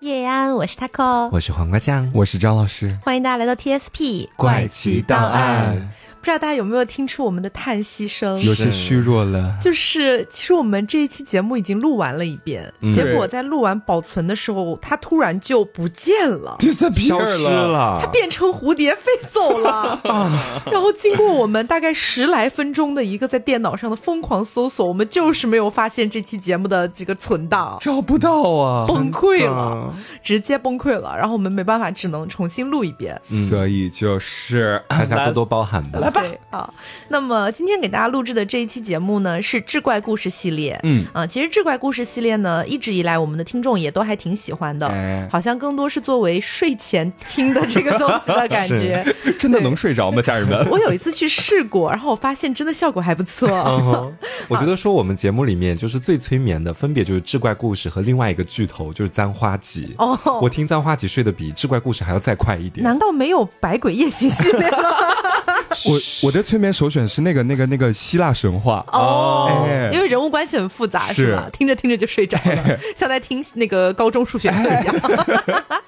叶安，我是 taco，我是黄瓜酱，我是张老师，欢迎大家来到 TSP 怪奇档案。不知道大家有没有听出我们的叹息声？有些虚弱了。就是其实我们这一期节目已经录完了一遍，结果在录完保存的时候，它突然就不见了，消失了，它变成蝴蝶飞走了。然后经过我们大概十来分钟的一个在电脑上的疯狂搜索，我们就是没有发现这期节目的这个存档，找不到啊，崩溃了，直接崩溃了。然后我们没办法，只能重新录一遍。所以就是大家多多包涵吧。对好，那么今天给大家录制的这一期节目呢，是志怪故事系列。嗯啊，其实志怪故事系列呢，一直以来我们的听众也都还挺喜欢的，好像更多是作为睡前听的这个东西的感觉。真的能睡着吗，家人们？我有一次去试过，然后我发现真的效果还不错。我觉得说我们节目里面就是最催眠的，分别就是志怪故事和另外一个巨头就是簪花集。哦，我听簪花集睡得比志怪故事还要再快一点。难道没有百鬼夜行系列吗？我我的催眠首选是那个那个那个希腊神话哦，因为人物关系很复杂，是吧？听着听着就睡着了，像在听那个高中数学课一样。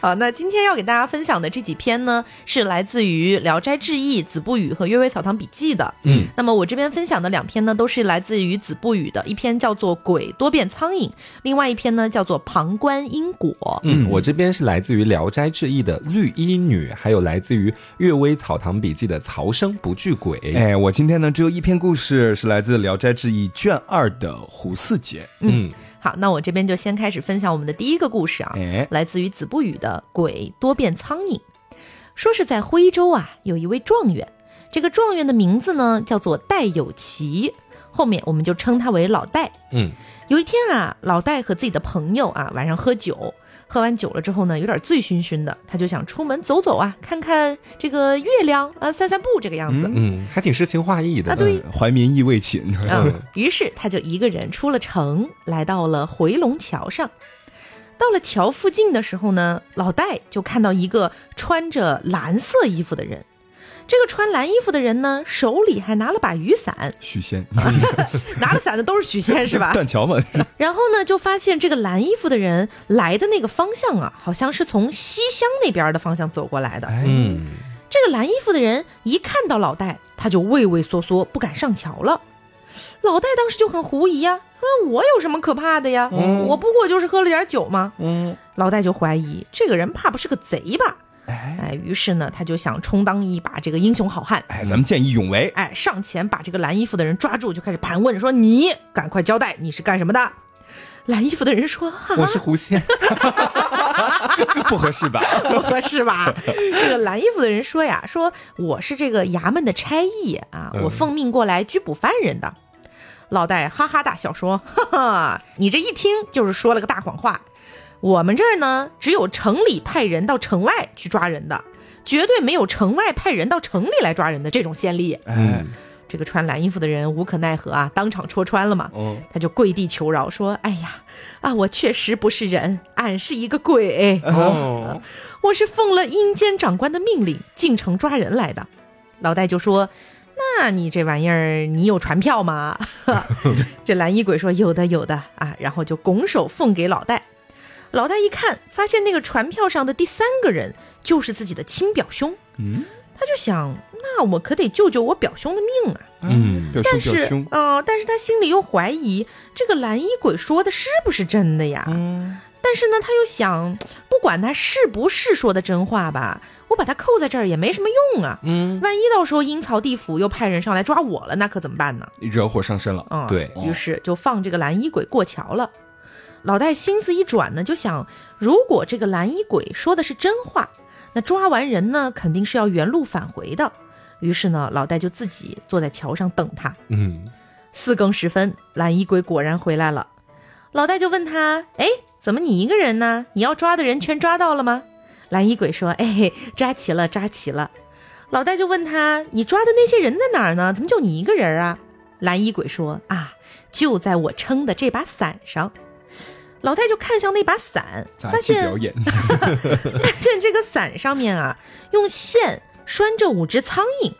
好，那今天要给大家分享的这几篇呢，是来自于《聊斋志异》《子不语》和《阅微草堂笔记》的。嗯，那么我这边分享的两篇呢，都是来自于《子不语》的一篇叫做《鬼多变苍蝇》，另外一篇呢叫做《旁观因果》。嗯，我这边是来自于《聊斋志异》的《绿衣女》，还有来自于《阅微草堂笔记》的《曹生不惧鬼》。哎，我今天呢只有一篇故事，是来自《聊斋志异》卷二的胡四杰。嗯。好，那我这边就先开始分享我们的第一个故事啊，来自于子不语的《鬼多变苍蝇》。说是在徽州啊，有一位状元，这个状元的名字呢叫做戴有奇，后面我们就称他为老戴。嗯，有一天啊，老戴和自己的朋友啊晚上喝酒。喝完酒了之后呢，有点醉醺醺的，他就想出门走走啊，看看这个月亮啊，散散步这个样子。嗯，还挺诗情画意的啊。对，怀民意未寝。嗯，于是他就一个人出了城，来到了回龙桥上。到了桥附近的时候呢，老戴就看到一个穿着蓝色衣服的人。这个穿蓝衣服的人呢，手里还拿了把雨伞。许仙，拿了伞的都是许仙是吧？断桥嘛。然后呢，就发现这个蓝衣服的人来的那个方向啊，好像是从西乡那边的方向走过来的。嗯，这个蓝衣服的人一看到老戴，他就畏畏缩缩，不敢上桥了。老戴当时就很狐疑呀，说：“我有什么可怕的呀？我不过就是喝了点酒嘛。”嗯，老戴就怀疑这个人怕不是个贼吧？哎，于是呢，他就想充当一把这个英雄好汉。哎，咱们见义勇为。哎，上前把这个蓝衣服的人抓住，就开始盘问，说：“你赶快交代，你是干什么的？”蓝衣服的人说：“我是狐仙。”不合适吧？不合适吧？这个蓝衣服的人说呀：“说我是这个衙门的差役啊，我奉命过来拘捕犯人的。”老戴哈哈大笑说：“哈哈，你这一听就是说了个大谎话。”我们这儿呢，只有城里派人到城外去抓人的，绝对没有城外派人到城里来抓人的这种先例。哎，这个穿蓝衣服的人无可奈何啊，当场戳穿了嘛。哦，他就跪地求饶说：“哎呀，啊，我确实不是人，俺是一个鬼。哦，我是奉了阴间长官的命令进城抓人来的。”老戴就说：“那你这玩意儿，你有传票吗？” 这蓝衣鬼说：“有的，有的啊。”然后就拱手奉给老戴。老大一看，发现那个船票上的第三个人就是自己的亲表兄。嗯，他就想，那我可得救救我表兄的命啊。嗯，但是，嗯，但是他心里又怀疑这个蓝衣鬼说的是不是真的呀？嗯，但是呢，他又想，不管他是不是说的真话吧，我把他扣在这儿也没什么用啊。嗯，万一到时候阴曹地府又派人上来抓我了，那可怎么办呢？惹火上身了。嗯，对于是就放这个蓝衣鬼过桥了。老戴心思一转呢，就想，如果这个蓝衣鬼说的是真话，那抓完人呢，肯定是要原路返回的。于是呢，老戴就自己坐在桥上等他。嗯，四更时分，蓝衣鬼果然回来了。老戴就问他：“哎，怎么你一个人呢？你要抓的人全抓到了吗？”蓝衣鬼说：“哎，抓齐了，抓齐了。”老戴就问他：“你抓的那些人在哪儿呢？怎么就你一个人啊？”蓝衣鬼说：“啊，就在我撑的这把伞上。”老戴就看向那把伞，发现 发现这个伞上面啊，用线拴着五只苍蝇，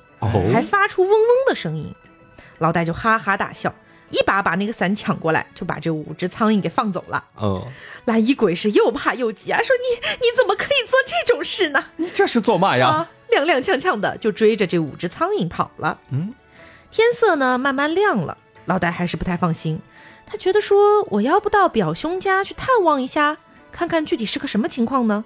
还发出嗡嗡的声音。老戴就哈哈大笑，一把把那个伞抢过来，就把这五只苍蝇给放走了。哦，蓝衣鬼是又怕又急啊，说你你怎么可以做这种事呢？你这是做嘛呀？啊，踉踉跄跄的就追着这五只苍蝇跑了。嗯，天色呢慢慢亮了，老戴还是不太放心，他觉得说我要不到表兄家去探望一下，看看具体是个什么情况呢？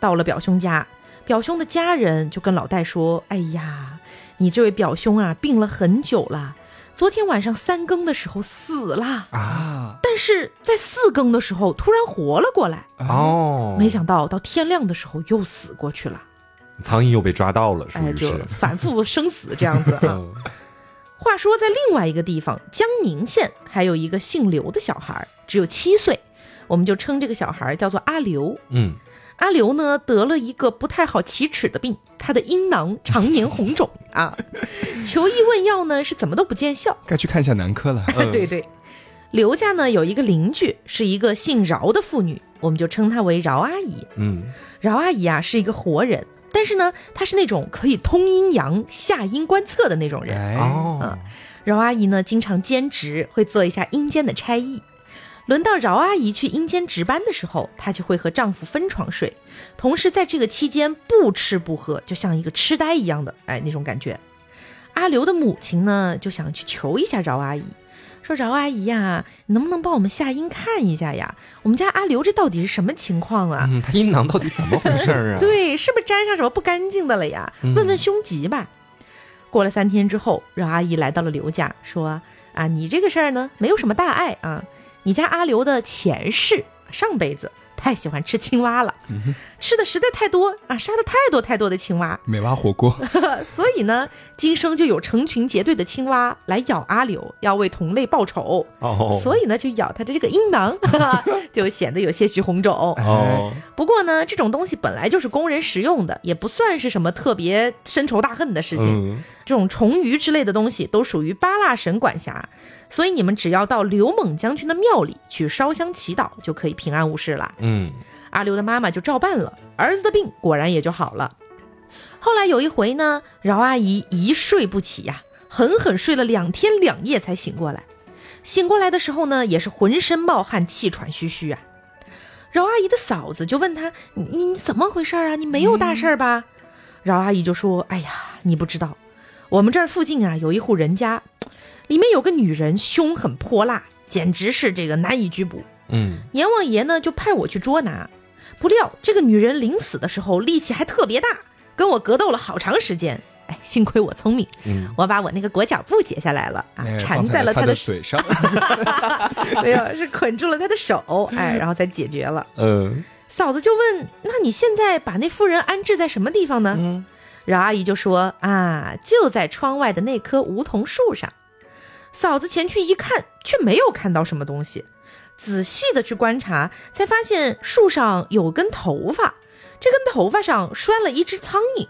到了表兄家，表兄的家人就跟老戴说：“哎呀，你这位表兄啊，病了很久了。昨天晚上三更的时候死了啊，但是在四更的时候突然活了过来。哦，没想到到天亮的时候又死过去了。苍蝇又被抓到了，是不是反复生死这样子啊。话说在另外一个地方，江宁县还有一个姓刘的小孩，只有七岁，我们就称这个小孩叫做阿刘。嗯。”阿刘呢得了一个不太好启齿的病，他的阴囊常年红肿啊，求医问药呢是怎么都不见效，该去看一下男科了。对对，刘家呢有一个邻居是一个姓饶的妇女，我们就称她为饶阿姨。嗯，饶阿姨啊是一个活人，但是呢她是那种可以通阴阳、下阴观测的那种人哦。饶阿姨呢经常兼职，会做一下阴间的差役。轮到饶阿姨去阴间值班的时候，她就会和丈夫分床睡，同时在这个期间不吃不喝，就像一个痴呆一样的，哎，那种感觉。阿刘的母亲呢，就想去求一下饶阿姨，说：“饶阿姨呀，能不能帮我们下阴看一下呀？我们家阿刘这到底是什么情况啊？他阴囊到底怎么回事啊？对，是不是沾上什么不干净的了呀？问问凶吉吧。”过了三天之后，饶阿姨来到了刘家，说：“啊，你这个事儿呢，没有什么大碍啊。”你家阿刘的前世上辈子太喜欢吃青蛙了，吃的实在太多啊，杀的太多太多的青蛙，美蛙火锅。所以呢，今生就有成群结队的青蛙来咬阿柳，要为同类报仇。哦，所以呢，就咬他的这个阴囊，就显得有些许红肿。哦，不过呢，这种东西本来就是供人食用的，也不算是什么特别深仇大恨的事情。这种虫鱼之类的东西都属于八蜡神管辖。所以你们只要到刘猛将军的庙里去烧香祈祷，就可以平安无事了。嗯，阿刘的妈妈就照办了，儿子的病果然也就好了。后来有一回呢，饶阿姨一睡不起呀，狠狠睡了两天两夜才醒过来。醒过来的时候呢，也是浑身冒汗、气喘吁吁啊。饶阿姨的嫂子就问她：“你你怎么回事啊？你没有大事吧？”饶阿姨就说：“哎呀，你不知道，我们这儿附近啊有一户人家。”里面有个女人，凶狠泼辣，简直是这个难以拘捕。嗯，阎王爷呢就派我去捉拿，不料这个女人临死的时候力气还特别大，跟我格斗了好长时间。哎，幸亏我聪明，我把我那个裹脚布解下来了啊，缠在了他的嘴上，没有，是捆住了他的手，哎，然后才解决了。嗯，嫂子就问：“那你现在把那妇人安置在什么地方呢？”嗯，饶阿姨就说：“啊，就在窗外的那棵梧桐树上。”嫂子前去一看，却没有看到什么东西。仔细的去观察，才发现树上有根头发，这根头发上拴了一只苍蝇。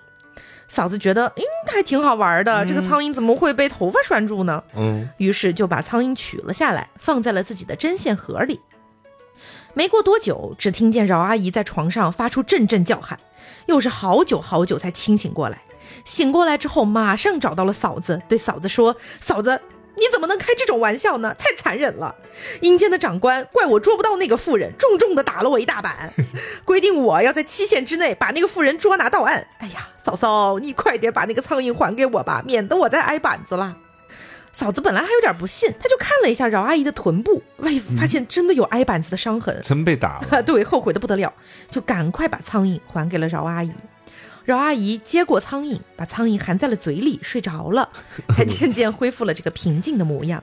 嫂子觉得，嗯，还挺好玩的。这个苍蝇怎么会被头发拴住呢？嗯，于是就把苍蝇取了下来，放在了自己的针线盒里。没过多久，只听见饶阿姨在床上发出阵阵叫喊，又是好久好久才清醒过来。醒过来之后，马上找到了嫂子，对嫂子说：“嫂子。”你怎么能开这种玩笑呢？太残忍了！阴间的长官怪我捉不到那个妇人，重重的打了我一大板，规定我要在期限之内把那个妇人捉拿到案。哎呀，嫂嫂，你快点把那个苍蝇还给我吧，免得我再挨板子了。嫂子本来还有点不信，她就看了一下饶阿姨的臀部，喂，发现真的有挨板子的伤痕，真被打了。对，后悔的不得了，就赶快把苍蝇还给了饶阿姨。饶阿姨接过苍蝇，把苍蝇含在了嘴里，睡着了，才渐渐恢复了这个平静的模样。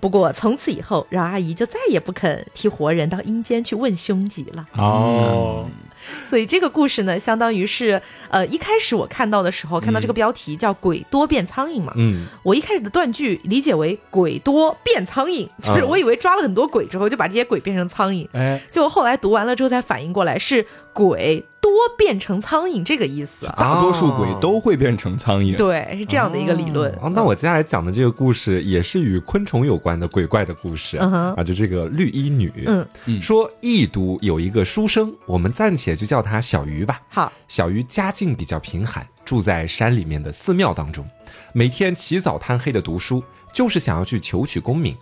不过从此以后，饶阿姨就再也不肯替活人到阴间去问凶吉了。哦。所以这个故事呢，相当于是，呃，一开始我看到的时候，看到这个标题叫“鬼多变苍蝇”嘛，嗯，我一开始的断句理解为“鬼多变苍蝇”，就是我以为抓了很多鬼之后，就把这些鬼变成苍蝇，哎，结果后来读完了之后才反应过来是鬼多变成苍蝇这个意思，大多数鬼都会变成苍蝇，对，是这样的一个理论。哦，那我接下来讲的这个故事也是与昆虫有关的鬼怪的故事。啊，就这个绿衣女，嗯，说异都有一个书生，我们暂且。就叫他小鱼吧。好，小鱼家境比较贫寒，住在山里面的寺庙当中，每天起早贪黑的读书，就是想要去求取功名。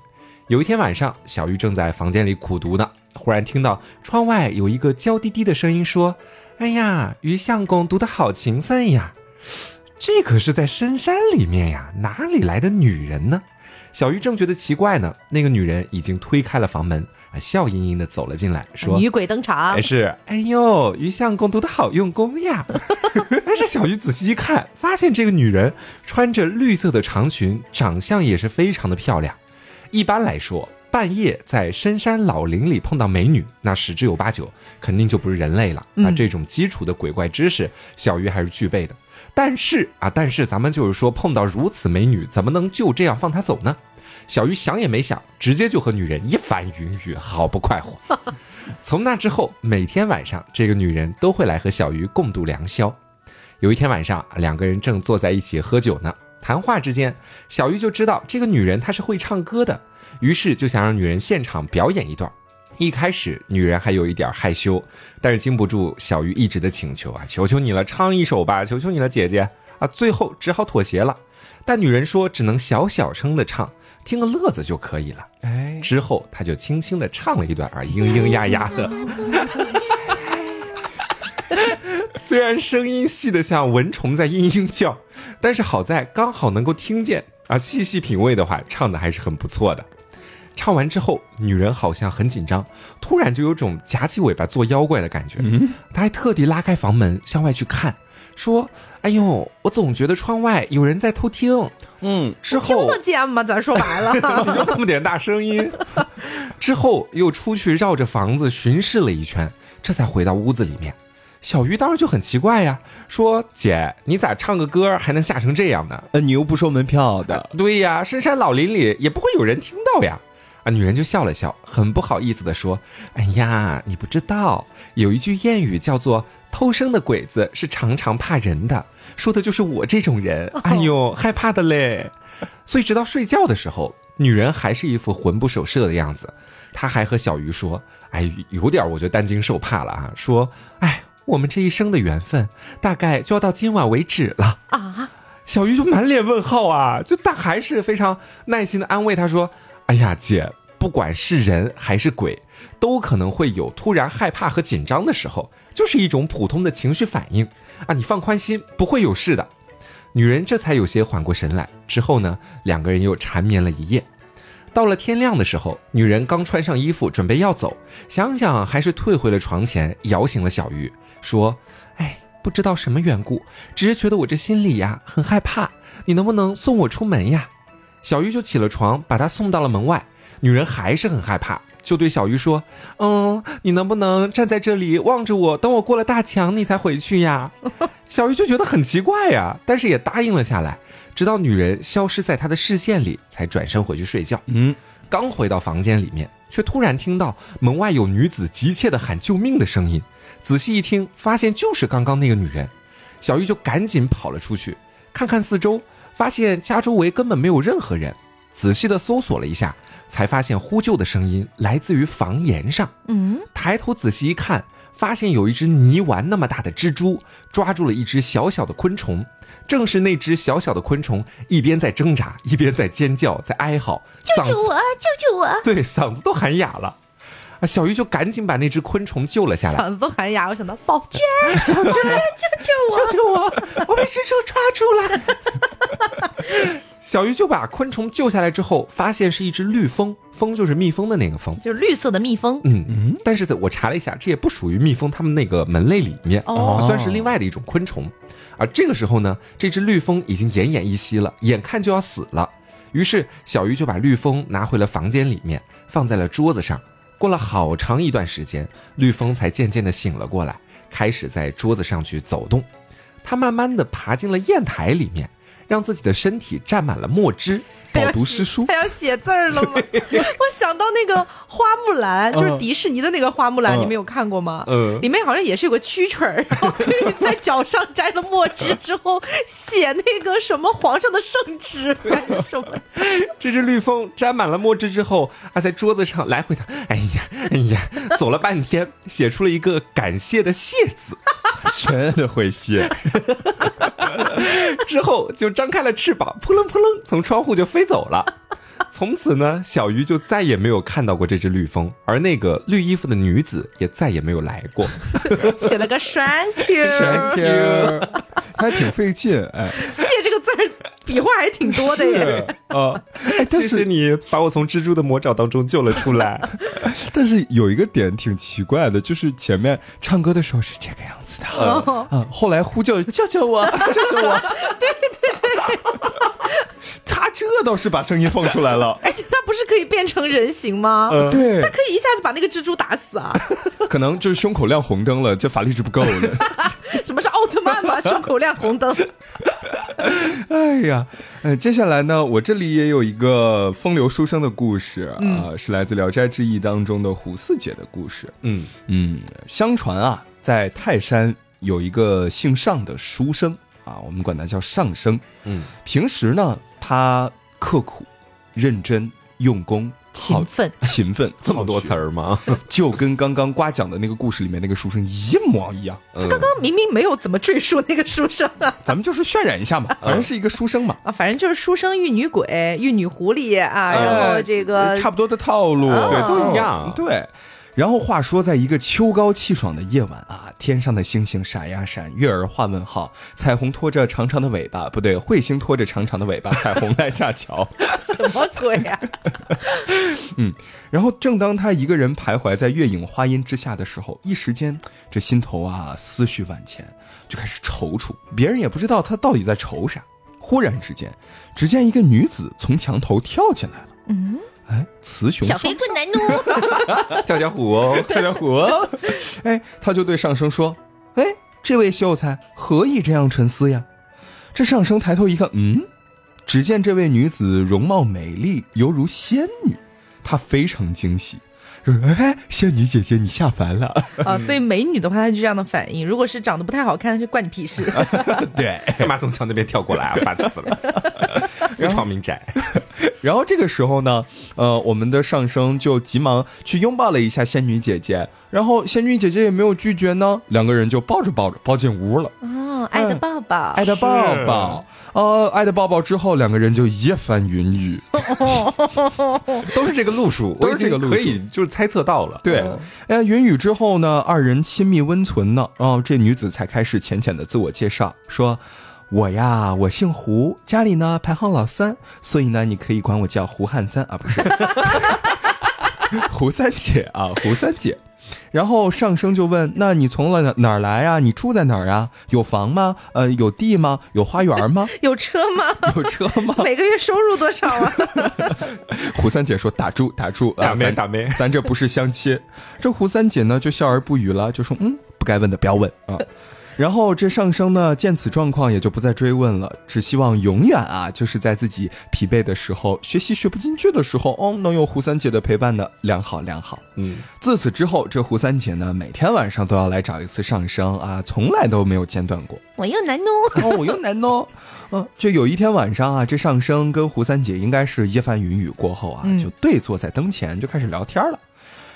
有一天晚上，小玉正在房间里苦读呢，忽然听到窗外有一个娇滴滴的声音说：“哎呀，于相公读得好勤奋呀！这可是在深山里面呀，哪里来的女人呢？”小玉正觉得奇怪呢，那个女人已经推开了房门，啊，笑盈盈的走了进来，说：“女鬼登场。”是，哎呦，于相公读的好用功呀！但是小玉仔细一看，发现这个女人穿着绿色的长裙，长相也是非常的漂亮。一般来说，半夜在深山老林里碰到美女，那十之有八九肯定就不是人类了。那这种基础的鬼怪知识，小鱼还是具备的。但是啊，但是咱们就是说，碰到如此美女，怎么能就这样放她走呢？小鱼想也没想，直接就和女人一番云雨，毫不快活。从那之后，每天晚上，这个女人都会来和小鱼共度良宵。有一天晚上，两个人正坐在一起喝酒呢，谈话之间，小鱼就知道这个女人她是会唱歌的，于是就想让女人现场表演一段。一开始，女人还有一点害羞，但是经不住小鱼一直的请求啊，求求你了，唱一首吧，求求你了，姐姐啊，最后只好妥协了。但女人说只能小小声的唱，听个乐子就可以了。哎，之后她就轻轻的唱了一段啊，嘤嘤呀呀的，虽然声音细得像蚊虫在嘤嘤叫，但是好在刚好能够听见啊，细细品味的话，唱的还是很不错的。唱完之后，女人好像很紧张，突然就有种夹起尾巴做妖怪的感觉。嗯，她还特地拉开房门向外去看，说：“哎呦，我总觉得窗外有人在偷听。”嗯，之后听得见吗？咱说白了，就这么点大声音。之后又出去绕着房子巡视了一圈，这才回到屋子里面。小鱼当时就很奇怪呀，说：“姐，你咋唱个歌还能吓成这样呢？呃，你又不收门票的。”对呀，深山老林里也不会有人听到呀。啊，女人就笑了笑，很不好意思的说：“哎呀，你不知道，有一句谚语叫做‘偷生的鬼子是常常怕人的’，说的就是我这种人。哎呦，害怕的嘞。所以直到睡觉的时候，女人还是一副魂不守舍的样子。她还和小鱼说：‘哎，有点我觉得担惊受怕了啊。’说：‘哎，我们这一生的缘分，大概就要到今晚为止了啊。’小鱼就满脸问号啊，就但还是非常耐心的安慰她说。”哎呀，姐，不管是人还是鬼，都可能会有突然害怕和紧张的时候，就是一种普通的情绪反应啊！你放宽心，不会有事的。女人这才有些缓过神来。之后呢，两个人又缠绵了一夜。到了天亮的时候，女人刚穿上衣服准备要走，想想还是退回了床前，摇醒了小鱼，说：“哎，不知道什么缘故，只是觉得我这心里呀很害怕，你能不能送我出门呀？”小鱼就起了床，把她送到了门外。女人还是很害怕，就对小鱼说：“嗯，你能不能站在这里望着我，等我过了大墙，你才回去呀？”小鱼就觉得很奇怪呀，但是也答应了下来。直到女人消失在他的视线里，才转身回去睡觉。嗯，刚回到房间里面，却突然听到门外有女子急切的喊救命的声音。仔细一听，发现就是刚刚那个女人。小玉就赶紧跑了出去，看看四周。发现家周围根本没有任何人，仔细的搜索了一下，才发现呼救的声音来自于房檐上。嗯，抬头仔细一看，发现有一只泥丸那么大的蜘蛛抓住了一只小小的昆虫，正是那只小小的昆虫一边在挣扎，一边在尖叫，在哀嚎：“救救我！救救我！”对，嗓子都喊哑了。啊！小鱼就赶紧把那只昆虫救了下来，嗓子都喊哑。我想到宝娟，宝娟，救救我！救救我！我被蜘蛛抓住了。小鱼就把昆虫救下来之后，发现是一只绿蜂，蜂就是蜜蜂的那个蜂，就是绿色的蜜蜂。嗯嗯。但是我查了一下，这也不属于蜜蜂它们那个门类里面，哦，算是另外的一种昆虫。而这个时候呢，这只绿蜂已经奄奄一息了，眼看就要死了。于是小鱼就把绿蜂拿回了房间里面，放在了桌子上。过了好长一段时间，绿风才渐渐的醒了过来，开始在桌子上去走动。他慢慢的爬进了砚台里面。让自己的身体沾满了墨汁，饱读诗书。他要写字儿了吗？我想到那个花木兰，就是迪士尼的那个花木兰，你们有看过吗？嗯，里面好像也是有个蛐蛐儿，然后 在脚上沾了墨汁之后，写那个什么皇上的圣旨还是什么。这只绿蜂沾满了墨汁之后，啊，在桌子上来回的，哎呀，哎呀，走了半天，写出了一个感谢的谢字。真的会谢。之后就张开了翅膀，扑棱扑棱从窗户就飞走了。从此呢，小鱼就再也没有看到过这只绿蜂，而那个绿衣服的女子也再也没有来过。写了个 thank you，Thank you，还挺费劲哎。谢这个字儿笔画还挺多的耶。是啊，哎，但谢谢是你把我从蜘蛛的魔爪当中救了出来。但是有一个点挺奇怪的，就是前面唱歌的时候是这个样子的，哦啊，后来呼救救救我，救救我，对，他这倒是把声音放出来了，而且他不是可以变成人形吗？对他，可以一下子把那个蜘蛛打死啊！可能就是胸口亮红灯了，这法力值不够了。什么是奥特曼吗？胸口亮红灯。哎呀，呃，接下来呢，我这里也有一个风流书生的故事啊、是来自《聊斋志异》当中的胡四姐的故事。嗯，嗯，相传啊，在泰山有一个姓尚的书生啊，我们管他叫上生。嗯，平时呢，他刻苦、认真、用功、勤奋勤奋，这么多词儿，吗？就跟刚刚瓜讲的那个故事里面那个书生一模一样。他刚刚明明没有怎么赘述那个书生啊。咱们就是渲染一下嘛，反正是一个书生嘛，啊，反正就是书生遇女鬼、遇女狐狸啊，然后这个差不多的套路，对都一样对。然后话说，在一个秋高气爽的夜晚啊，天上的星星闪呀闪，月儿画问号，彩虹拖着长长的尾巴，不对，彗星拖着长长的尾巴，彩虹来架桥。什么鬼啊？然后，正当他一个人徘徊在月影花荫之下的时候，一时间这心头啊思绪万千，就开始踌躇。别人也不知道他到底在愁啥。忽然之间，只见一个女子从墙头跳进来了。嗯，哎，雌雄小飞棍男奴，跳跳虎哦，跳跳虎哦，哎，他就对上生说：“哎，这位秀才何以这样沉思呀？”这上生抬头一看，嗯，只见这位女子容貌美丽，犹如仙女，他非常惊喜，说：“哎，仙女姐姐，你下凡了。啊，所以美女的话，她就这样的反应；如果是长得不太好看，就关你屁事。”对，干嘛从墙那边跳过来啊？烦死了！自创民宅，然后这个时候呢，呃，我们的上升就急忙去拥抱了一下仙女姐姐，然后仙女姐姐也没有拒绝呢，两个人就抱着抱着抱进屋了。哦，爱的抱抱，爱的抱抱。呃，爱的抱抱之后，两个人就一番云雨。都是这个路数，都是这个路数可以就是猜测到了。对，哎，云雨之后呢，二人亲密温存呢，然后这女子才开始浅浅的自我介绍，说：“我呀，我姓胡，家里呢排行老三，所以呢，你可以管我叫胡汉三啊，不是 胡三姐啊，胡三姐。”然后上升就问：“那你从了哪哪儿来啊？你住在哪儿啊？有房吗？呃，有地吗？有花园吗？有车吗？有车吗？” 每个月收入多少啊？胡三姐说：“打住，打住，啊打咩咱打没咱这不是相亲。”这胡三姐呢就笑而不语了，就说：“嗯，不该问的不要问啊。”然后这上升呢见此状况也就不再追问了，只希望永远啊就是在自己疲惫的时候、学习学不进去的时候，哦，能有胡三姐的陪伴的良好良好。嗯，自此之后，这胡三姐呢每天晚上都要来找一次上升啊，从来都没有间断过。我又难弄。哦，我又难哦。嗯，就有一天晚上啊，这上升跟胡三姐应该是一番云雨过后啊，嗯就对坐在灯前就开始聊天了。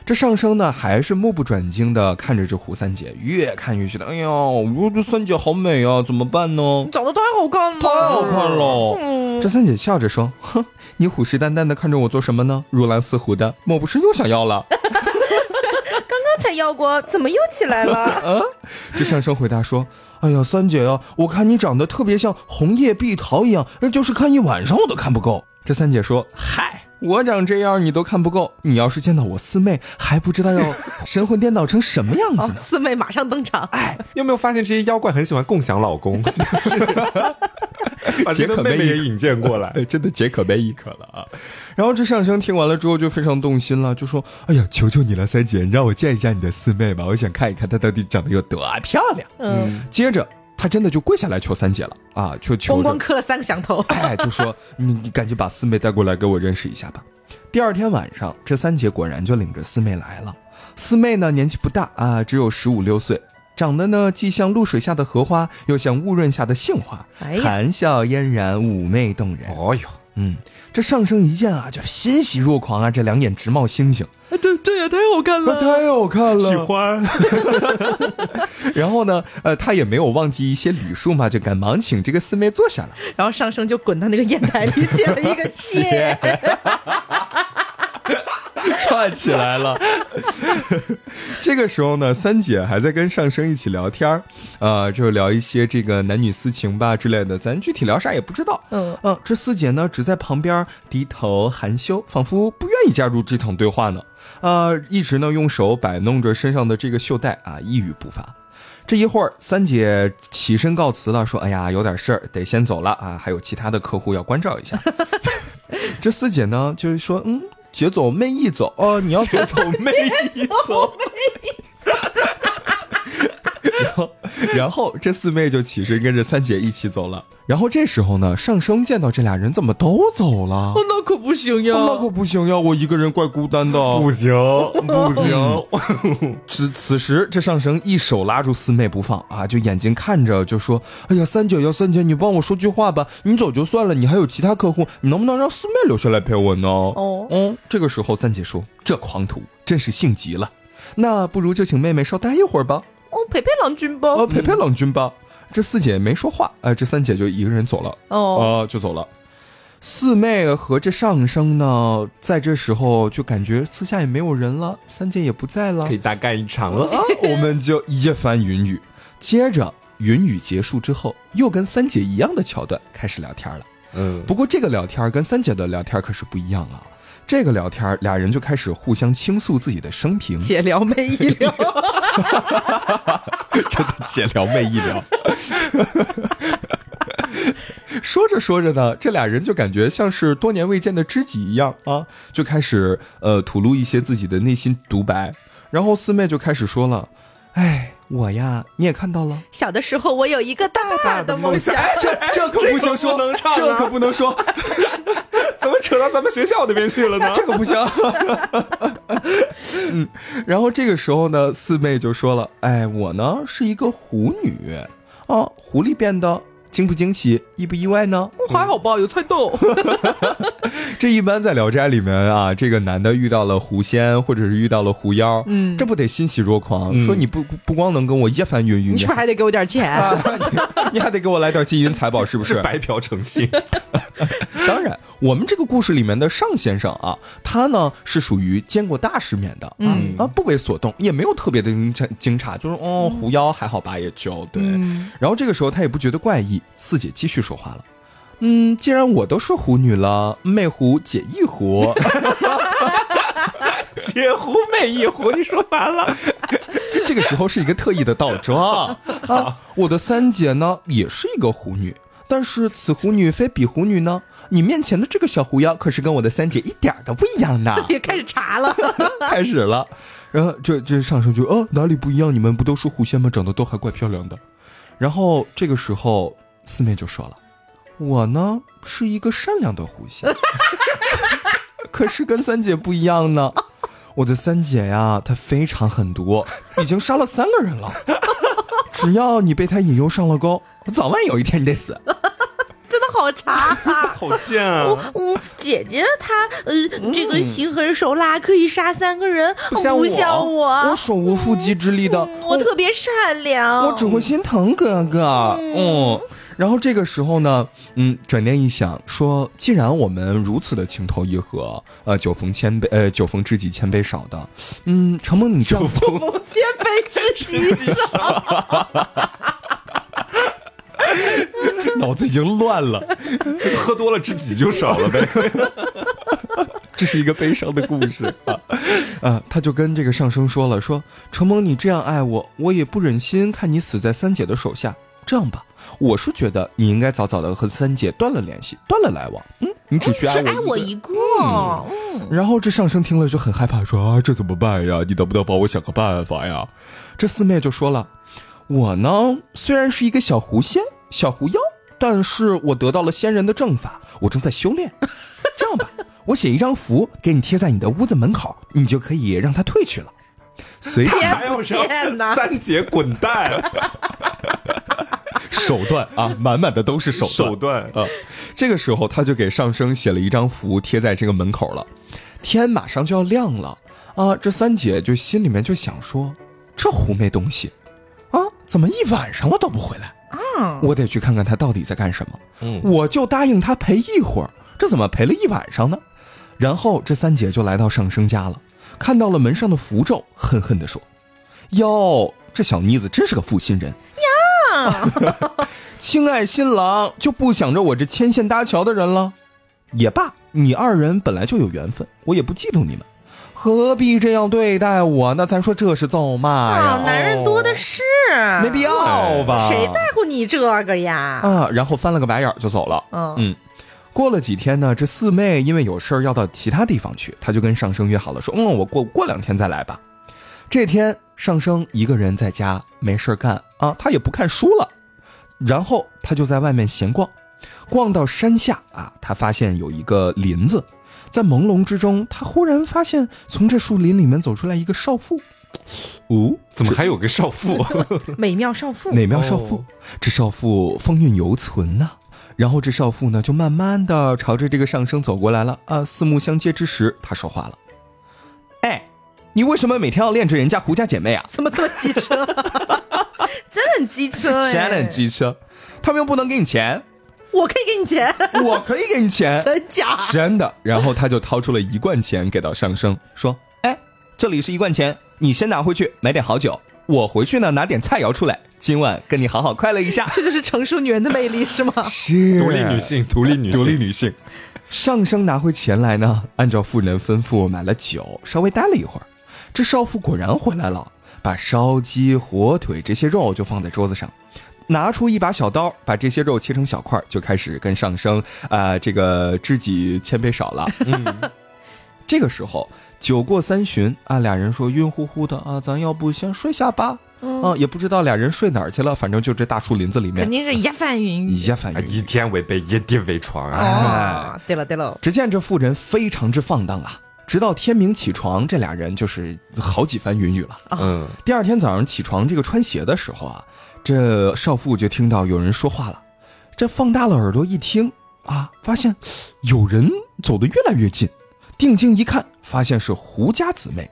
这上生呢，还是目不转睛的看着这胡三姐，越看越觉得，哎呀，我这三姐好美啊，怎么办呢？长得太好看了，太好看了。嗯，这三姐笑着说：“哼，你虎视眈眈的看着我做什么呢？如狼似虎的，莫不是又想要了 刚刚才要过，怎么又起来了？？” 这上生回答说：“哎呀，三姐呀、我看你长得特别像红叶碧桃一样，就是看一晚上我都看不够。”这三姐说：“嗨，我长这样你都看不够，你要是见到我四妹，还不知道要神魂颠倒成什么样子 哦呢，？四妹马上登场。哎，你有没有发现这些妖怪很喜欢共享老公？就 是把杰克妹妹也引荐过来。哎，真的解可悲亦可了啊！然后这上生听完了之后就非常动心了，就说：“哎呀，求求你了，三姐，你让我见一下你的四妹吧，我想看一看她到底长得有多漂亮。”嗯，接着他真的就跪下来求三姐了啊，就求着咣咣磕了三个响头。哎，就说 你你赶紧把四妹带过来给我认识一下吧。第二天晚上，这三姐果然就领着四妹来了。四妹呢年纪不大啊，只有十五六岁，长得呢既像露水下的荷花，又像雾润下的杏花，哎呀含笑嫣然，妩媚动人。哦哟，嗯，这上升一见啊，就欣喜若狂啊，这两眼直冒星星，这这也太好看了太好看了，喜欢。然后呢，呃，他也没有忘记一些礼数嘛，就赶忙请这个四妹坐下来。然后上升就滚到那个砚台里写了一个谢。串起来了。这个时候呢，三姐还在跟上升一起聊天儿，呃，就聊一些这个男女私情吧之类的，咱具体聊啥也不知道。嗯嗯，这四姐呢，只在旁边低头含羞，仿佛不愿意加入这场对话呢。呃，一直呢用手摆弄着身上的这个袖带啊，一语不发。这一会儿，三姐起身告辞了，说：“哎呀，有点事儿，得先走了啊，还有其他的客户要关照一下。” 这四姐呢，就是说：“嗯。”姐走妹一走哦，你要姐走妹一走，然 后然后这四妹就起身跟着三姐一起走了。然后这时候呢，上升见到这俩人怎么都走了，那可不行呀，那可不行呀，我一个人怪孤单的，不行不行。此此时这上升一手拉住四妹不放啊，就眼睛看着就说：“哎呀，三姐呀，三姐，你帮我说句话吧，你走就算了，你还有其他客户，你能不能让四妹留下来陪我呢？”哦，嗯，这个时候三姐说：“这狂徒真是性急了，那不如就请妹妹稍待一会儿吧。”哦，陪陪郎君吧，呃，陪陪郎君吧。这四姐没说话，哎，这三姐就一个人走了，哦，啊，就走了。四妹和这上生呢，在这时候就感觉四下也没有人了，三姐也不在了，可以大干一场了。啊，我们就一番云雨。接着云雨结束之后，又跟三姐一样的桥段开始聊天了。嗯，不过这个聊天跟三姐的聊天可是不一样啊。这个聊天，俩人就开始互相倾诉自己的生平，姐聊妹一聊，真的姐聊妹一聊。说着说着呢，这俩人就感觉像是多年未见的知己一样啊，就开始呃吐露一些自己的内心独白。然后四妹就开始说了：“哎，我呀，你也看到了，小的时候我有一个大大的梦想，这这可不行说，这可不能唱啊。这可不能说，怎么扯到咱们学校那边去了呢？这可不行。嗯，然后这个时候呢，四妹就说了：“哎，我呢是一个狐女。啊，狐狸变的，惊不惊奇，意不意外呢？还好吧，有菜豆。这一般在《聊斋》里面啊，这个男的遇到了狐仙，或者是遇到了狐妖，嗯这不得欣喜若狂，嗯说你不不光能跟我一番云雨，你是不是还得给我点钱？啊，你你还得给我来点金银财宝，是不是？白嫖成性。当然，我们这个故事里面的尚先生啊，他呢是属于见过大世面的，啊嗯啊，不为所动，也没有特别的惊诧惊诧，就是哦，狐妖还好吧，也就对。嗯然后这个时候他也不觉得怪异，四姐继续说话了。嗯，既然我都是狐女了，媚狐解一狐，解狐媚一狐，你说完了。这个时候是一个特意的倒装啊。我的三姐呢也是一个狐女，但是此狐女非彼狐女呢。你面前的这个小狐妖可是跟我的三姐一点儿都不一样呢。也开始查了。开始了，然后这这上升就哦哪里不一样？你们不都是狐仙吗？长得都还怪漂亮的。然后这个时候四妹就说了，我呢是一个善良的狐仙，可是跟三姐不一样呢。我的三姐呀，她非常狠毒，已经杀了三个人了。只要你被他引诱上了钩，早晚有一天你得死。真的好查、好贱啊！嗯，姐姐她呃，这个心狠手辣，可以杀三个人，不像我像我，我手无缚鸡之力的，嗯我特别善良，我只会心疼哥哥。嗯，然后这个时候呢，嗯，转念一想，说既然我们如此的情投意合，呃，酒逢千杯，呃，酒逢知己千杯少的，嗯，承蒙你酒逢，千杯知己少。脑子已经乱了，喝多了知己就少了呗。这是一个悲伤的故事啊。啊，他就跟这个上升说了，说承蒙你这样爱我，我也不忍心看你死在三姐的手下。这样吧，我是觉得你应该早早的和三姐断了联系，断了来往。嗯，你只需只爱爱我一我一个。然后这上升听了就很害怕，说啊，这怎么办呀？你能不能帮我想个办法呀？这四妹就说了，我呢虽然是一个小狐仙、小狐妖，但是我得到了仙人的正法，我正在修炼。这样吧，我写一张符给你贴在你的屋子门口，你就可以让他退去了。随便还要让天哪三姐滚蛋，手段啊，满满的都是手段。段啊，这个时候他就给上生写了一张符，贴在这个门口了。天马上就要亮了啊，这三姐就心里面就想说，这狐媚东西，啊，怎么一晚上了都不回来？啊，我得去看看他到底在干什么。嗯我就答应他陪一会儿，这怎么陪了一晚上呢？然后这三姐就来到上生家了，看到了门上的符咒，恨恨地说：“哟，这小妮子真是个负心人呀！亲爱新郎就不想着我这牵线搭桥的人了？也罢，你二人本来就有缘分，我也不嫉妒你们，何必这样对待我？那咱说这是咒骂呀？啊，男人多的是，没必要吧？谁在乎你这个呀？啊？然后翻了个白眼儿就走了。嗯嗯，过了几天呢，这四妹因为有事儿要到其他地方去，她就跟上升约好了，说：“嗯，我过过两天再来吧。”这天上升一个人在家没事儿干啊，他也不看书了，然后他就在外面闲逛，逛到山下啊，他发现有一个林子，在朦胧之中，他忽然发现从这树林里面走出来一个少妇。哦，怎么还有个少妇？美妙少妇，美妙少妇，哦这少妇风韵犹存呐、然后这少妇呢，就慢慢的朝着这个上升走过来了啊。四目相接之时，她说话了：“哎，你为什么每天要恋着人家胡家姐妹啊？怎么这么机车？真的很机车哎！谁很机车？他们又不能给你钱，我可以给你钱，我可以给你钱，真假？真的。然后他就掏出了一罐钱给到上升，说：“哎，这里是一罐钱，你先拿回去买点好酒，我回去呢拿点菜肴出来，今晚跟你好好快乐一下。”这就是成熟女人的魅力是吗？是独立女性，独立女性，独立女性。上升拿回钱来呢，按照妇人吩咐买了酒，稍微待了一会儿。这少妇果然回来了，把烧鸡、火腿这些肉就放在桌子上，拿出一把小刀，把这些肉切成小块，就开始跟上生啊、呃这个知己千杯少了。嗯，这个时候酒过三巡啊，俩人说晕乎乎的啊，咱要不先睡下吧？啊，也不知道俩人睡哪儿去了，反正就这大树林子里面肯，定是一番云雨。一下反啊，应。一天为被，一地为床啊！哦，对了对了，只见这妇人非常之放荡啊，直到天明起床，这俩人就是好几番云雨了。嗯，第二天早上起床，这个穿鞋的时候啊，这少妇就听到有人说话了，这放大了耳朵一听啊，发现有人走得越来越近，定睛一看，发现是胡家姊妹。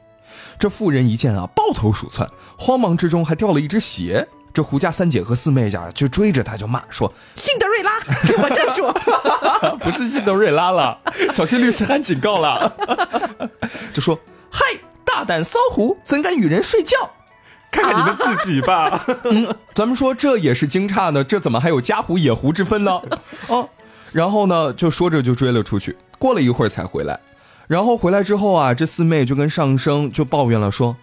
这妇人一见啊，抱头鼠窜，慌忙之中还掉了一只鞋。这胡家三姐和四妹家就追着他就骂说辛德瑞拉，给我站住！不是辛德瑞拉了，小心律师函警告了，就说：“嗨，大胆骚狐，怎敢与人睡觉看看你们自己吧。”咱们说这也是惊诧呢，这怎么还有家狐野狐之分呢？哦，然后呢，就说着就追了出去，过了一会儿才回来。然后回来之后啊，这四妹就跟上生就抱怨了，说：“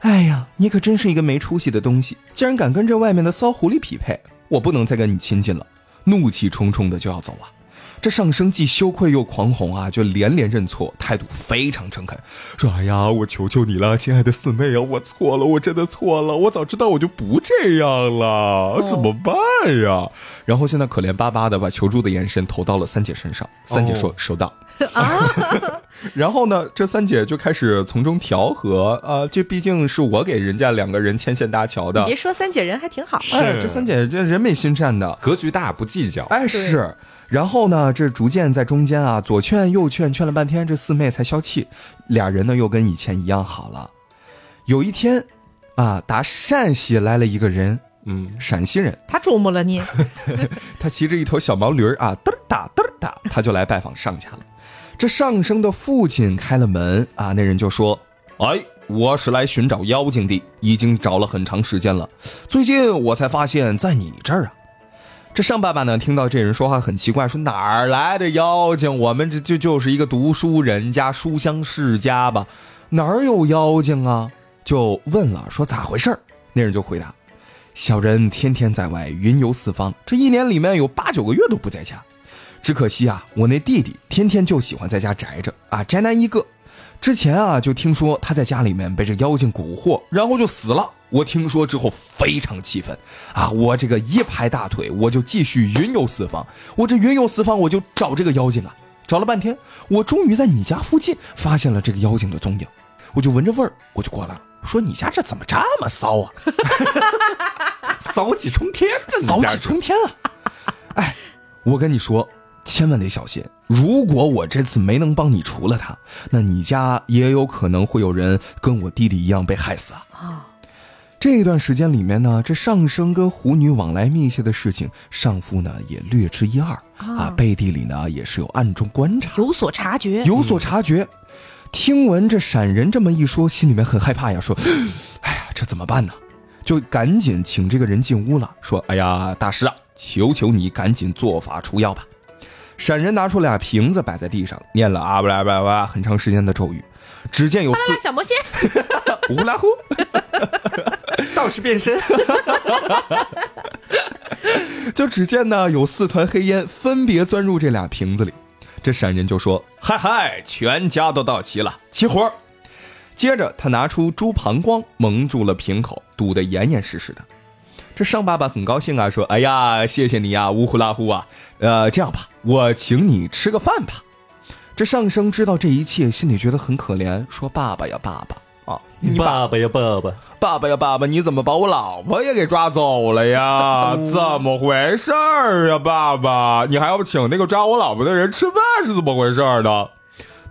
哎呀，你可真是一个没出息的东西，竟然敢跟这外面的骚狐狸匹配，我不能再跟你亲近了。”怒气冲冲的就要走啊。这上生既羞愧又狂红啊，就连连认错，态度非常诚恳，说：“哎呀，我求求你了，亲爱的四妹啊，我错了，我真的错了，我早知道我就不这样了，怎么办呀？”然后现在可怜巴巴的把求助的眼神投到了三姐身上，三姐说：“哦收到。”啊 然后呢，这三姐就开始从中调和啊，这毕竟是我给人家两个人牵线搭桥的别，说三姐人还挺好，哎，是这三姐这人美心善的，格局大，不计较。哎，是。然后呢，这逐渐在中间啊，左劝右劝，劝了半天，这四妹才消气，俩人呢又跟以前一样好了。有一天，啊，打陕西来了一个人，嗯，陕西人，他琢磨了你，他骑着一头小毛驴儿啊，嘚儿哒嘚儿哒，他就来拜访上家了。这上生的父亲开了门啊，那人就说：“哎，我是来寻找妖精的，已经找了很长时间了，最近我才发现，在你这儿啊。”这上爸爸呢，听到这人说话很奇怪，说哪儿来的妖精？我们这就就是一个读书人家、书香世家吧，哪儿有妖精啊？就问了，说咋回事？那人就回答：小人天天在外云游四方，这一年里面有八九个月都不在家。只可惜啊，我那弟弟天天就喜欢在家宅着啊，宅男一个。之前啊，就听说他在家里面被这妖精蛊惑，然后就死了。我听说之后非常气愤啊，我这个一拍大腿，我就继续云游四方。我这云游四方，我就找这个妖精啊，找了半天，我终于在你家附近发现了这个妖精的踪影。我就闻着味儿，我就过来了。说你家这怎么这么骚啊？骚气冲天，骚气冲天啊！哎，我跟你说，千万得小心。如果我这次没能帮你除了他，那你家也有可能会有人跟我弟弟一样被害死啊！啊，这一段时间里面呢，这上生跟狐女往来密切的事情，上夫呢也略知一二啊，背地里呢也是有暗中观察，有所察觉。有所察觉。听闻这闪人这么一说，心里面很害怕呀，说：“ 哎呀，这怎么办呢？”就赶紧请这个人进屋了，说：“哎呀，大师啊，求求你赶紧做法除妖吧。”闪人拿出俩瓶子摆在地上，念了啊不啦不啦不啦很长时间的咒语，只见有四小魔仙，呼啦呼，道士变身，就只见呢有四团黑烟分别钻入这俩瓶子里。这闪人就说：“嗨嗨，全家都到齐了，齐活！”接着他拿出猪膀胱蒙住了瓶口，堵得严严实实的。这尚爸爸很高兴啊，说：“哎呀，谢谢你呀，呜呼啦呼啊！呃，这样吧，我请你吃个饭吧。”这上生知道这一切，心里觉得很可怜，说：“爸爸呀，爸爸，你爸爸呀爸爸，爸爸呀，爸爸，你怎么把我老婆也给抓走了呀？怎么回事儿呀，爸爸？你还要请那个抓我老婆的人吃饭是怎么回事儿呢？